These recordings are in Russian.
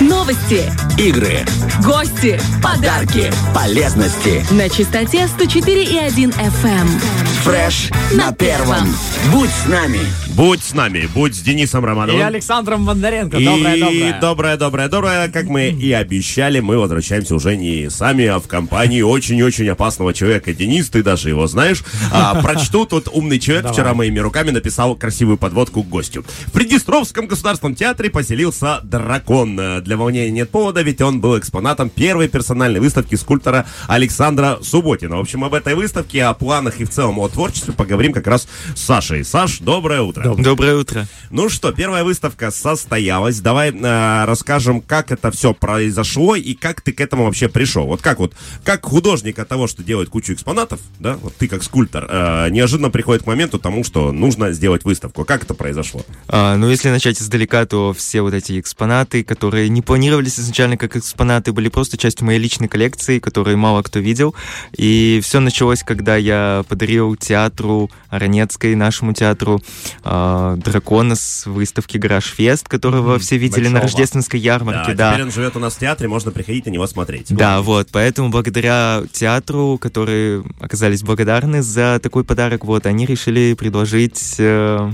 Новости, Игры, гости, подарки полезности. на частоте 104,1 FM. Фреш на первом. Будь с нами. Будь с нами, будь с Денисом И Романовым. Александром Бондаренко. И Доброе, доброе. доброе, доброе, доброе. Как мы и обещали, мы возвращаемся уже не сами, а в компании очень-очень опасного человека. Денис, ты даже его знаешь. А, прочту, тут умный человек Давай. вчера моими руками написал красивую подводку к гостю. В Приднестровском государственном театре поселился дракон. Для волнения нет повода, ведь он был экспонатом первой персональной выставки скульптора Александра Субботина. В общем, об этой выставке, о планах и в целом о творчестве поговорим как раз с Сашей. Саш, доброе утро. Доброе утро. Ну что, первая выставка состоялась. Давай э, расскажем, как это все произошло и как ты к этому вообще пришел. Вот как вот, как художник от того, что делает кучу экспонатов, да, вот ты как скульптор, э, неожиданно приходит к моменту тому, что нужно сделать выставку. Как это произошло? А, ну, если начать издалека, то все вот эти экспонаты, которые не планировались изначально как экспонаты, были просто частью моей личной коллекции, которые мало кто видел. И все началось, когда я подарил театру Ранецкой, нашему театру, а, дракона с выставки Гараж Фест, которого все видели на большого. рождественской ярмарке. да, Да, теперь он живет у нас в театре, можно приходить на него смотреть. Да, вот, поэтому благодаря театру, которые оказались благодарны за такой подарок, вот, они решили предложить э,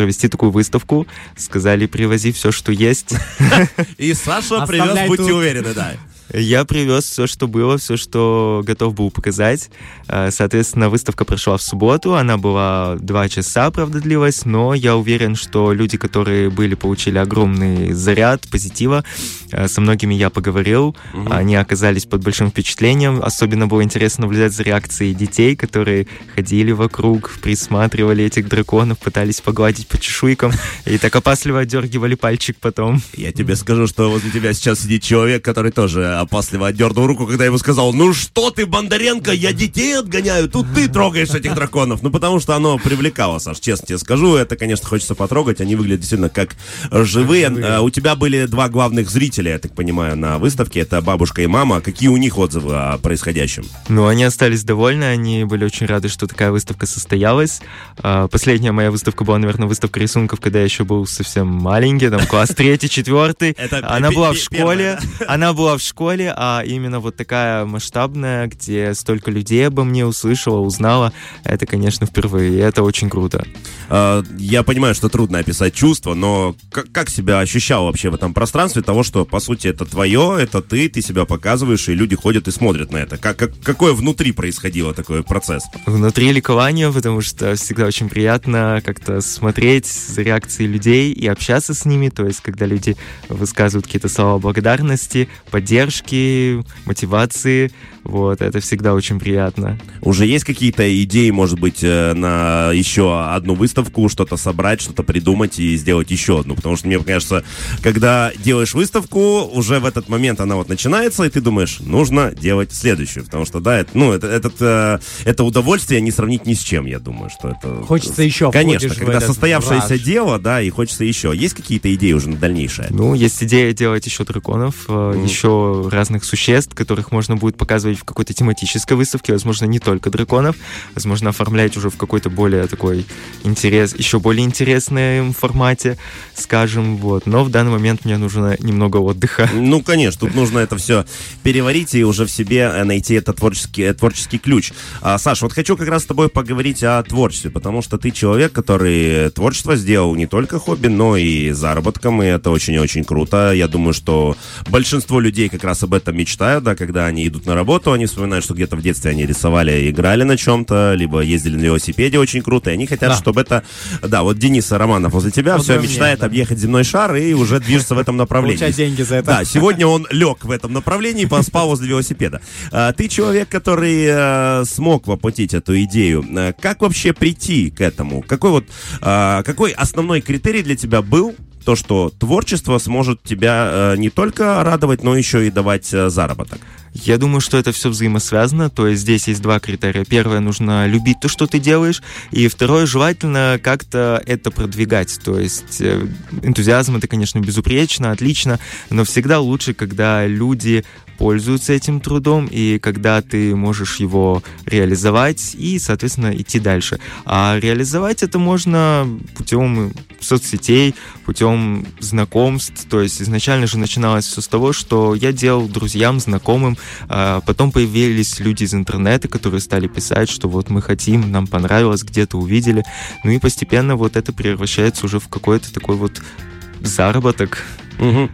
провести такую выставку, сказали, привози все, что есть. И Саша привез, будьте уверены, да. Я привез все, что было, все, что готов был показать. Э, Соответственно, выставка прошла в субботу, она была два часа, правда, длилась, но я уверен, что люди, которые были, получили огромный заряд позитива. Э, Со многими я поговорил, они оказались под большим впечатлением. Особенно было интересно наблюдать за реакцией детей, которые ходили вокруг, присматривали этих драконов, пытались погладить по чешуйкам и так опасливо отдергивали пальчик потом. Я тебе скажу, что возле тебя сейчас сидит человек, который тоже опасливо отдернул руку, когда я ему сказал, ну что ты, Бондаренко, я детей отгоняю, тут ты трогаешь этих драконов. Ну, потому что оно привлекало, Саш, честно тебе скажу. Это, конечно, хочется потрогать. Они выглядят действительно как э, живые. Э, У тебя были два главных зрителя, я так понимаю, на выставке. Это бабушка и мама. Какие у них отзывы о происходящем? Ну, они остались довольны, они были очень рады, что такая выставка состоялась. А, Последняя моя выставка была, наверное, выставка рисунков, когда я еще был совсем маленький, там класс третий, четвертый. Она была в школе, она была в школе, а именно вот такая масштабная, где столько людей обо мне услышало, узнало, это, конечно, впервые, и это очень круто. Э, Я понимаю, что трудно описать чувства, но как, как себя ощущал вообще в этом пространстве того, что, по сути, это твое, это ты, ты себя показываешь, и люди ходят и смотрят на это? Как, как- какое внутри происходило такой процесс? Внутри ликования, потому что всегда очень приятно как-то смотреть за реакцией людей и общаться с ними, то есть когда люди высказывают какие-то слова благодарности, поддержки, мотивации, вот, это всегда очень приятно. Уже есть какие-то идеи, может быть, э, на еще одну выставку, что-то собрать, что-то придумать и сделать еще одну? Потому что мне кажется, когда делаешь выставку, уже в этот момент она вот начинается, и ты думаешь, нужно делать следующую. Потому что, да, это, ну, это, этот, э, это удовольствие не сравнить ни с чем, я думаю, что это... Хочется еще, Конечно, когда состоявшееся раж. дело, да, и хочется еще. Есть какие-то идеи уже на дальнейшее? Ну, есть идея делать еще драконов, э, еще разных существ, которых можно будет показывать в какой-то тематической выставке, возможно, не только драконов, возможно, оформлять уже в какой-то более такой интерес, еще более интересном формате, скажем, вот. Но в данный момент мне нужно немного отдыха. Ну, конечно, тут нужно это все переварить и уже в себе э, найти этот творческий, э, творческий ключ. А, Саш, вот хочу как раз с тобой поговорить о творчестве, потому что ты человек, который творчество сделал не только хобби, но и заработком, и это очень и очень круто. Я думаю, что большинство людей как раз об этом мечтают, да, когда они идут на работу, они вспоминают, что где-то в детстве они рисовали, играли на чем-то, либо ездили на велосипеде очень круто, и они хотят, Да. чтобы это... Да, вот Денис Романов возле тебя Вот все мне, мечтает да. объехать земной шар и уже движется в этом направлении. Получать деньги за это. Да, сегодня он лег в этом направлении и поспал возле велосипеда. А, Ты человек, который э, смог воплотить эту идею. Э, Как вообще прийти к этому? Какой вот а, какой основной критерий для тебя был? То, что творчество сможет тебя э, не только радовать, но еще и давать э, заработок. Я думаю, что это все взаимосвязано, то есть здесь есть два критерия. Первое, нужно любить то, что ты делаешь, и второе, желательно как-то это продвигать. То есть э, энтузиазм это, конечно, безупречно, отлично, но всегда лучше, когда люди пользуются этим трудом, и когда ты можешь его реализовать и, соответственно, идти дальше. А реализовать это можно путем соцсетей, путем знакомств. То есть изначально же начиналось все с того, что я делал друзьям, знакомым, а потом появились люди из интернета, которые стали писать, что вот мы хотим, нам понравилось, где-то увидели. Ну и постепенно вот это превращается уже в какой-то такой вот заработок. Угу.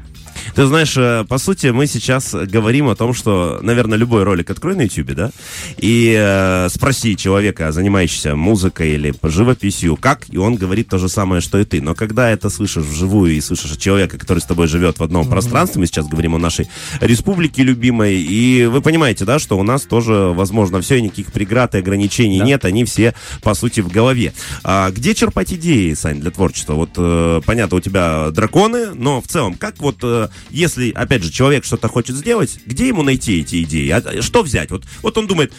Ты знаешь, э, по сути, мы сейчас говорим о том, что, наверное, любой ролик открой на YouTube, да, и э, спроси человека, занимающегося музыкой или живописью, как, и он говорит то же самое, что и ты. Но когда это слышишь вживую и слышишь человека, который с тобой живет в одном mm-hmm. пространстве, мы сейчас говорим о нашей республике любимой, и вы понимаете, да, что у нас тоже, возможно, все, и никаких преград и ограничений да. нет, они все, по сути, в голове. А где черпать идеи, Сань, для творчества? Вот, э, понятно, у тебя драконы, но в целом, как вот э, если, опять же, человек что-то хочет сделать, где ему найти эти идеи? А, что взять? Вот, вот он думает,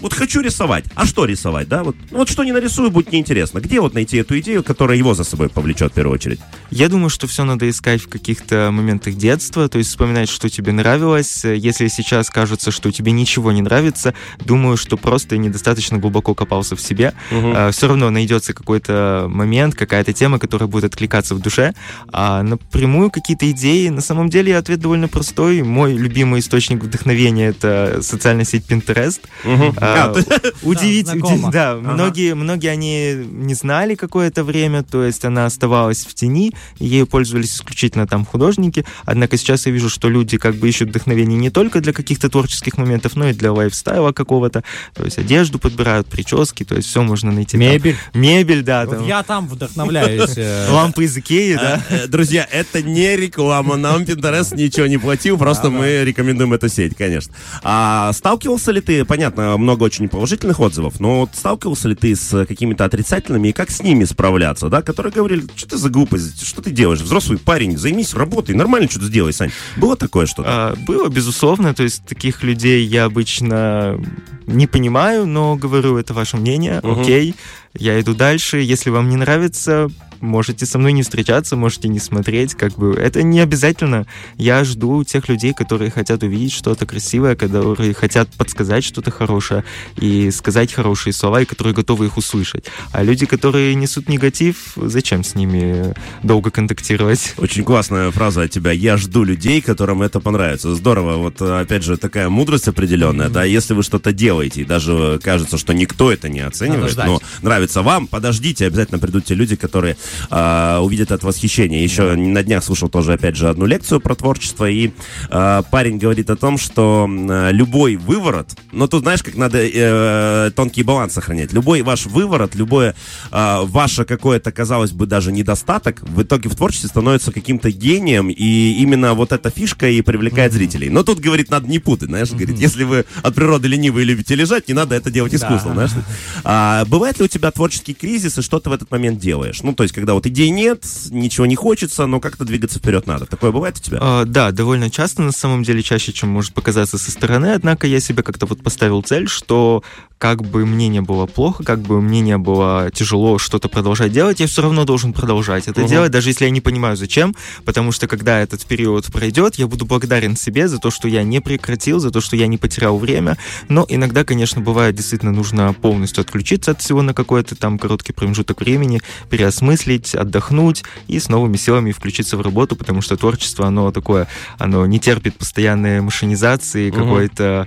вот хочу рисовать, а что рисовать, да? Вот, вот что не нарисую, будет неинтересно. Где вот найти эту идею, которая его за собой повлечет в первую очередь? Я думаю, что все надо искать в каких-то моментах детства, то есть вспоминать, что тебе нравилось. Если сейчас кажется, что тебе ничего не нравится, думаю, что просто недостаточно глубоко копался в себе. Угу. А, все равно найдется какой-то момент, какая-то тема, которая будет откликаться в душе. А напрямую какие-то идеи, на самом деле, ответ довольно простой. Мой любимый источник вдохновения — это социальная сеть Pinterest. Угу. А, а, да, удив, да ага. многие, многие они не знали какое-то время, то есть она оставалась в тени, ею пользовались исключительно там художники. Однако сейчас я вижу, что люди как бы ищут вдохновение не только для каких-то творческих моментов, но и для лайфстайла какого-то. То есть одежду подбирают, прически, то есть все можно найти. Мебель. Там. Мебель, да. Вот там. Я там вдохновляюсь. Э. Лампы из Икеи, да. Э, друзья, это не реклама, нам Pinterest ничего не платил, просто мы рекомендуем эту сеть, конечно. А сталкивался ли ты, понятно, много очень положительных отзывов, но вот сталкивался ли ты с какими-то отрицательными и как с ними справляться, да, которые говорили, что ты за глупость, что ты делаешь, взрослый парень, займись работой, нормально что-то сделай, Сань. Было такое что-то? А, было, безусловно, то есть таких людей я обычно не понимаю, но говорю, это ваше мнение, угу. окей, я иду дальше, если вам не нравится, можете со мной не встречаться, можете не смотреть, как бы это не обязательно. Я жду тех людей, которые хотят увидеть что-то красивое, которые хотят подсказать что-то хорошее и сказать хорошие слова, и которые готовы их услышать. А люди, которые несут негатив, зачем с ними долго контактировать? Очень классная фраза от тебя. Я жду людей, которым это понравится. Здорово. Вот опять же такая мудрость определенная, mm-hmm. да, если вы что-то делаете, и даже кажется, что никто это не оценивает, но нравится вам, подождите, обязательно придут те люди, которые э, увидят это восхищение. Еще на днях слушал тоже, опять же, одну лекцию про творчество, и э, парень говорит о том, что э, любой выворот, но тут, знаешь, как надо э, тонкий баланс сохранять. Любой ваш выворот, любое э, ваше какое-то, казалось бы, даже недостаток, в итоге в творчестве становится каким-то гением, и именно вот эта фишка и привлекает mm-hmm. зрителей. Но тут, говорит, надо не путать, знаешь, mm-hmm. говорит, если вы от природы ленивые любите лежать, не надо это делать искусством, да. знаешь. А, бывает ли у тебя творческий кризис, и что ты в этот момент делаешь? Ну, то есть, когда вот идей нет, ничего не хочется, но как-то двигаться вперед надо. Такое бывает у тебя? А, да, довольно часто, на самом деле, чаще, чем может показаться со стороны. Однако я себе как-то вот поставил цель, что как бы мне не было плохо, как бы мне не было тяжело что-то продолжать делать, я все равно должен продолжать это угу. делать, даже если я не понимаю зачем, потому что когда этот период пройдет, я буду благодарен себе за то, что я не прекратил, за то, что я не потерял время. Но иногда, конечно, бывает действительно нужно полностью отключиться от всего на какой-то там короткий промежуток времени, переосмыслить, отдохнуть и с новыми силами включиться в работу, потому что творчество, оно такое, оно не терпит постоянной машинизации, угу. какой-то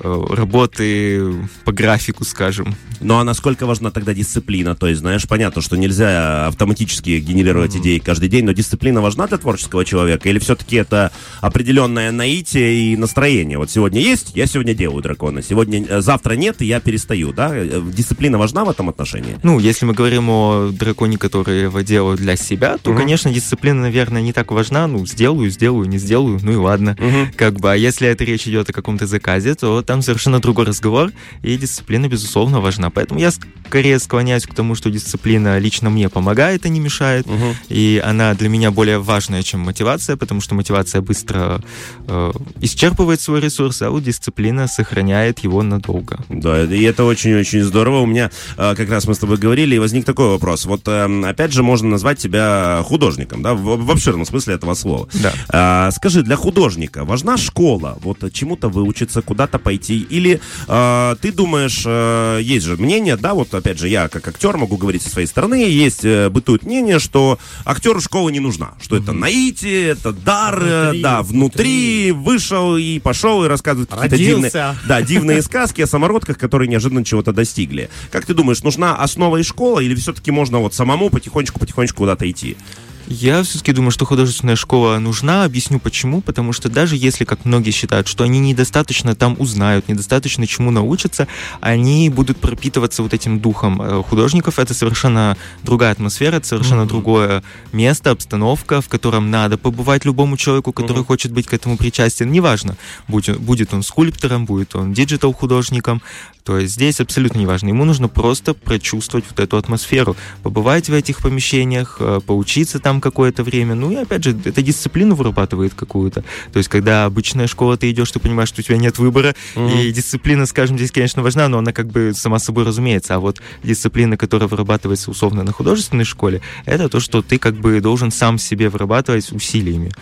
э, работы по графику, скажем. Ну а насколько важна тогда дисциплина? То есть, знаешь, понятно, что нельзя автоматически генерировать mm-hmm. идеи каждый день, но дисциплина важна для творческого человека? Или все-таки это определенное наитие и настроение? Вот сегодня есть, я сегодня делаю дракона, сегодня, э, завтра нет, и я перестаю, да? Э, дисциплина важна в этом отношении? Ну, если мы говорим о драконе, который его делаю для себя, то, mm-hmm. конечно, дисциплина, наверное, не так важна. Ну, сделаю, сделаю, не сделаю, ну и ладно. Mm-hmm. Как бы, а если это речь идет о каком-то заказе, то там совершенно другой разговор, и дисциплина, безусловно, важна. Поэтому я скорее склоняюсь к тому, что дисциплина лично мне помогает, а не мешает. Угу. И она для меня более важная, чем мотивация, потому что мотивация быстро э, исчерпывает свой ресурс, а вот дисциплина сохраняет его надолго. Да, и это очень-очень здорово. У меня э, как раз раз мы с тобой говорили, и возник такой вопрос. Вот, э, опять же, можно назвать тебя художником, да, в, в обширном смысле этого слова. Да. А, скажи, для художника важна школа? Вот чему-то выучиться, куда-то пойти? Или а, ты думаешь, а, есть же мнение, да, вот опять же, я как актер могу говорить со своей стороны, есть, э, бытует мнение, что актеру школа не нужна, что это наитие, это дар, э, Внутри, да, внутри, вышел и пошел и рассказывает какие-то дивные, да, дивные сказки о самородках, которые неожиданно чего-то достигли. Как ты думаешь, нужна основа и школа, или все-таки можно вот самому потихонечку-потихонечку куда-то идти? Я все-таки думаю, что художественная школа нужна. Объясню почему. Потому что даже если, как многие считают, что они недостаточно там узнают, недостаточно чему научатся, они будут пропитываться вот этим духом э, художников. Это совершенно другая атмосфера, это совершенно другое место, обстановка, в котором надо побывать любому человеку, который хочет быть к этому причастен. Неважно, будет, будет он скульптором, будет он диджитал-художником. То есть здесь абсолютно неважно. Ему нужно просто прочувствовать вот эту атмосферу, побывать в этих помещениях, э, поучиться там какое-то время. Ну и опять же, это дисциплину вырабатывает какую-то. То есть когда обычная школа, ты идешь, ты понимаешь, что у тебя нет выбора, и дисциплина, скажем, здесь, конечно, важна, но она как бы сама собой разумеется. А вот дисциплина, которая вырабатывается условно на художественной школе, это то, что ты как бы должен сам себе вырабатывать усилиями.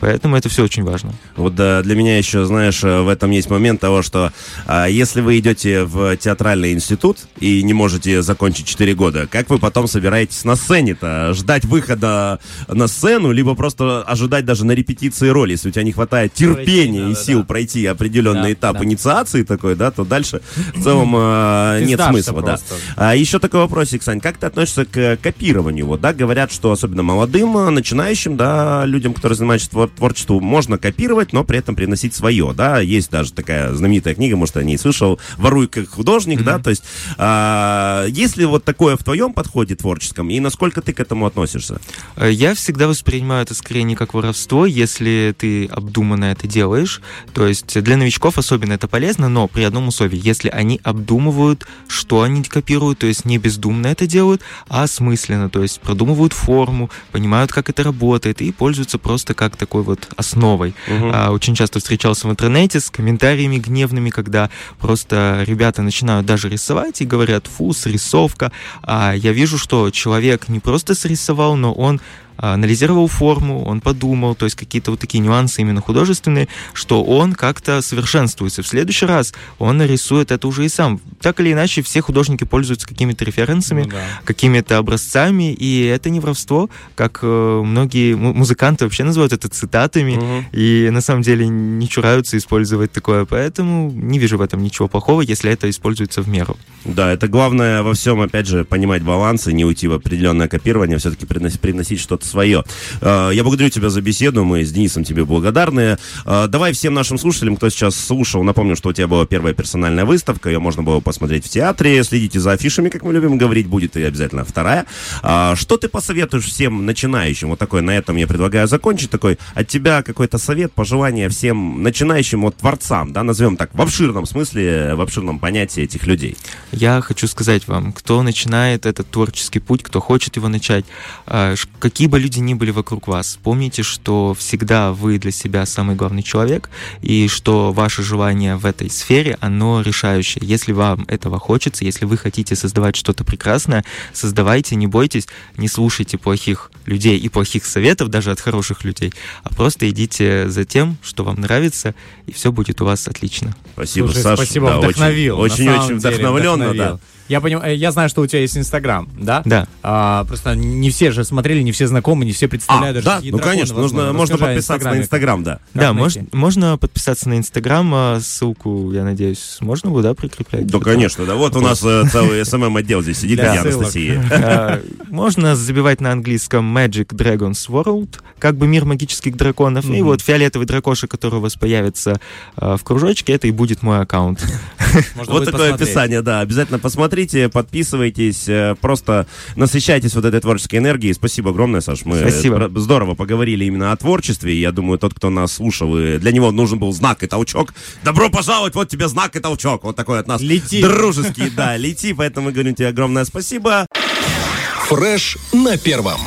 Поэтому это все очень важно. Вот да, для меня еще, знаешь, э, в этом есть момент того, что а, если вы идете в театральный институт и не можете закончить 4 года, как вы потом собираетесь на сцене-то? Ждать выхода на сцену, либо просто ожидать даже на репетиции роли, если у тебя не хватает терпения Пройти и сил да. пройти определенный Да, этап да. инициации такой, да, то дальше в целом Ты нет смысла, да. А еще такой вопросик, Сань, как ты относишься к копированию? Вот, да, говорят, что особенно молодым, э, начинающим, да, людям, которые занимаются твор- творчеством, можно копировать, но при этом приносить свое, да. Есть даже такая знаменитая книга, может, я о ней слышал, «Воруй как художник», да, то есть а, есть ли вот такое в твоем подходе творческом, и насколько ты к этому относишься? Э, Я всегда воспринимаю это скорее не как воровство, если ты обдуманно это делаешь. То есть для новичков особенно это полезно, но при одном условии, если они обдумывают, что они копируют, то есть не бездумно это делают, а осмысленно, то есть продумывают форму, понимают, как это работает, и пользуются просто как такой вот основой. А, очень часто встречался в интернете с комментариями гневными, когда просто ребята начинают даже рисовать и говорят, фу, срисовка. А я вижу, что человек не просто срисовал, но он анализировал форму, он подумал, то есть какие-то вот такие нюансы именно художественные, что он как-то совершенствуется. В следующий раз он нарисует это уже и сам. Так или иначе, все художники пользуются какими-то референсами, Ну да. какими-то образцами, и это не воровство, как э, многие му- музыканты вообще называют это цитатами, и на самом деле не чураются использовать такое, поэтому не вижу в этом ничего плохого, если это используется в меру. Да, это главное во всем, опять же, понимать баланс и не уйти в определенное копирование, все-таки приносить, приносить что-то свое. Э, Я благодарю тебя за беседу, мы с Денисом тебе благодарны. Э, Давай всем нашим слушателям, кто сейчас слушал, напомню, что у тебя была первая персональная выставка, ее можно было посмотреть в театре, следите за афишами, как мы любим говорить, будет и обязательно вторая. А, Что ты посоветуешь всем начинающим? Вот такой, на этом я предлагаю закончить, такой от тебя какой-то совет, пожелание всем начинающим вот творцам, да, назовем так, в обширном смысле, в обширном понятии этих людей. Я хочу сказать вам, кто начинает этот творческий путь, кто хочет его начать, какие бы люди ни были вокруг вас, помните, что всегда вы для себя самый главный человек, и что ваше желание в этой сфере, оно решающее. Если вам этого хочется, если вы хотите создавать что-то прекрасное, создавайте, не бойтесь, не слушайте плохих людей и плохих советов даже от хороших людей, а просто идите за тем, что вам нравится, и все будет у вас отлично. Спасибо, Слушай, Саша. спасибо, Да, очень- вдохновил. Очень-очень деле, вдохновленно, да. Я понимаю, я знаю, что у тебя есть Инстаграм, да? Да. А, просто не все же смотрели, не все знакомы, не все А, представляют даже да, ну драконы конечно, нужно, можно подписаться на. Инстаграм, да. Как да, мож- можно подписаться на Инстаграм, а ссылку, я надеюсь, можно будет, да, прикреплять? Да, конечно, да. Вот у нас э, целый СММ-отдел здесь сидит, Для где ссылок. Анастасия. А, Можно забивать на английском Magic Dragons World, как бы мир магических драконов. И вот фиолетовый дракоша, который у вас появится а, в кружочке, это и будет мой аккаунт. Вот такое описание, да. Обязательно посмотрите, подписывайтесь, э, просто насыщайтесь вот этой творческой энергией. Спасибо огромное, Саш. Мы Спасибо. здорово поговорили именно о творчестве. Я думаю, тот, кто нас слушал, и для него нужен был знак и толчок. Добро пожаловать, вот тебе знак и толчок. Вот такой от нас. Лети. Дружеский, да, лети. Поэтому мы говорим тебе огромное спасибо. Фреш на первом.